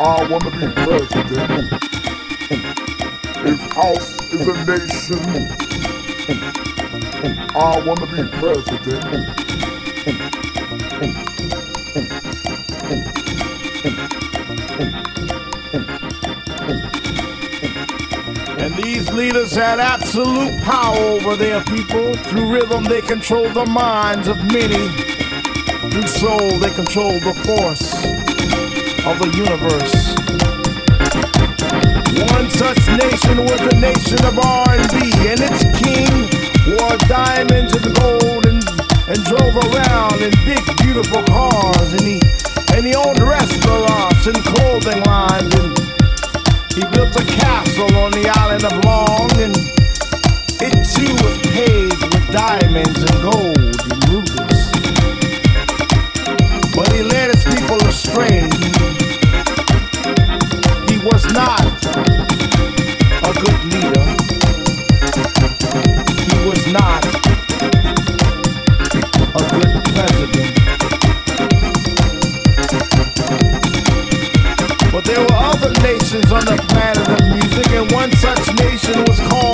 I wanna be president. If house is a nation, I wanna be president. And these leaders had absolute power over their people. Through rhythm, they controlled the minds of many. Through soul, they control the force of the universe. One such nation was the nation of R&B, and its king wore diamonds and gold and, and drove around in big, beautiful cars, and he and he owned restaurants and clothing lines, and he built a castle on the island of Long, and it too was paved with diamonds and gold nations on the planet of music, and one such nation was called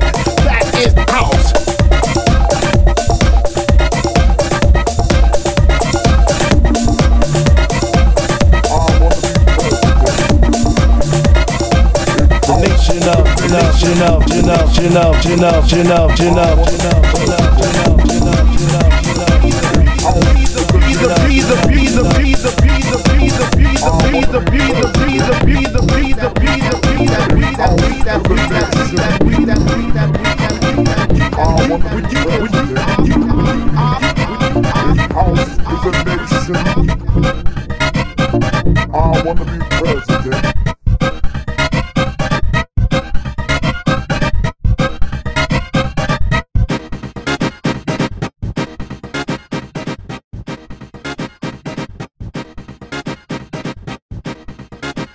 this nation that is house. The nation of, the nation of, nation of, nation of, nation of, nation of, nation of, nation of, nation of, House is a nation. I wanna be